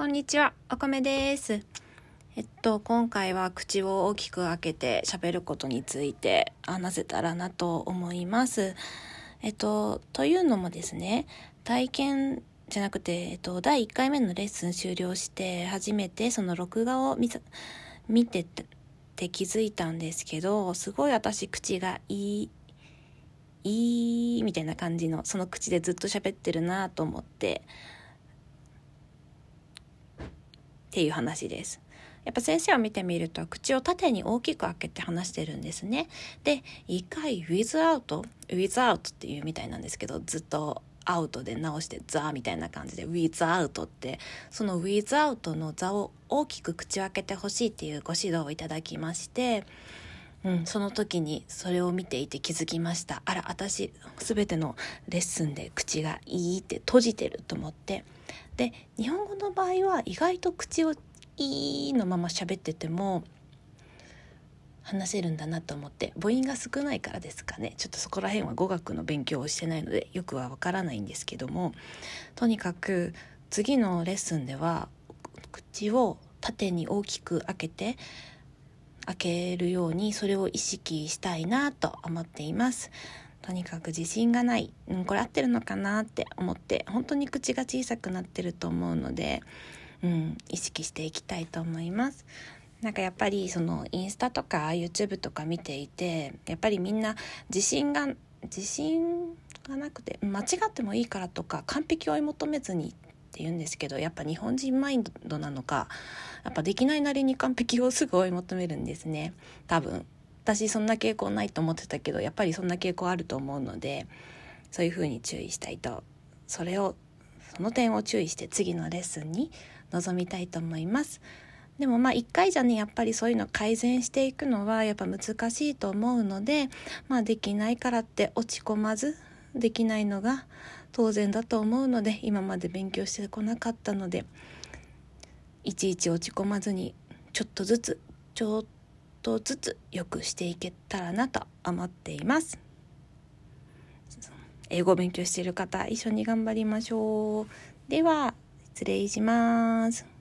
こんにちは、お米です。えっと、今回は口を大きく開けて喋ることについて話せたらなと思います。えっと、というのもですね、体験じゃなくて、えっと、第1回目のレッスン終了して、初めてその録画を見見てて気づいたんですけど、すごい私口がいい、いいみたいな感じの、その口でずっと喋ってるなと思って、っていう話です。やっぱ先生を見てみると口を縦に大きく開けて話してるんですね。で、一回ウィズアウト」「ウィズアウトっていうみたいなんですけど、ずっとアウトで直してザみたいな感じでウィズアウトって、そのウィズアウトの座を大きく口を開けてほしいっていうご指導をいただきまして、うん、その時にそれを見ていて気づきました。あら、私、すべてのレッスンで口がいいって閉じてると思って。で、日本語の場合は意外と口をいいのまま喋ってても話せるんだなと思って母音が少ないからですかねちょっとそこら辺は語学の勉強をしてないのでよくはわからないんですけどもとにかく次のレッスンでは口を縦に大きく開けて開けるようにそれを意識したいなと思っています。とにかく自信がない、うん、これ合ってるのかなって思って本当に口が小さくなってると思うので、うん、意識していきたいと思います。なんかやっぱりそのインスタとか YouTube とか見ていてやっぱりみんな自信が自信がなくて間違ってもいいからとか完璧を追い求めずにって言うんですけどやっぱ日本人マインドなのかやっぱできないなりに完璧をすぐ追い求めるんですね。多分。私そんな傾向ないと思ってたけどやっぱりそんな傾向あると思うのでそういうふうに注意したいと。それをその点を注意して次のレッスンに臨みたいと思います。でもまあ一回じゃねやっぱりそういうの改善していくのはやっぱ難しいと思うのでまあできないからって落ち込まずできないのが当然だと思うので今まで勉強してこなかったのでいちいち落ち込まずにちょっとずつちょっとずつ良くしていけたらなと思っています。英語を勉強している方一緒に頑張りましょう。では失礼します。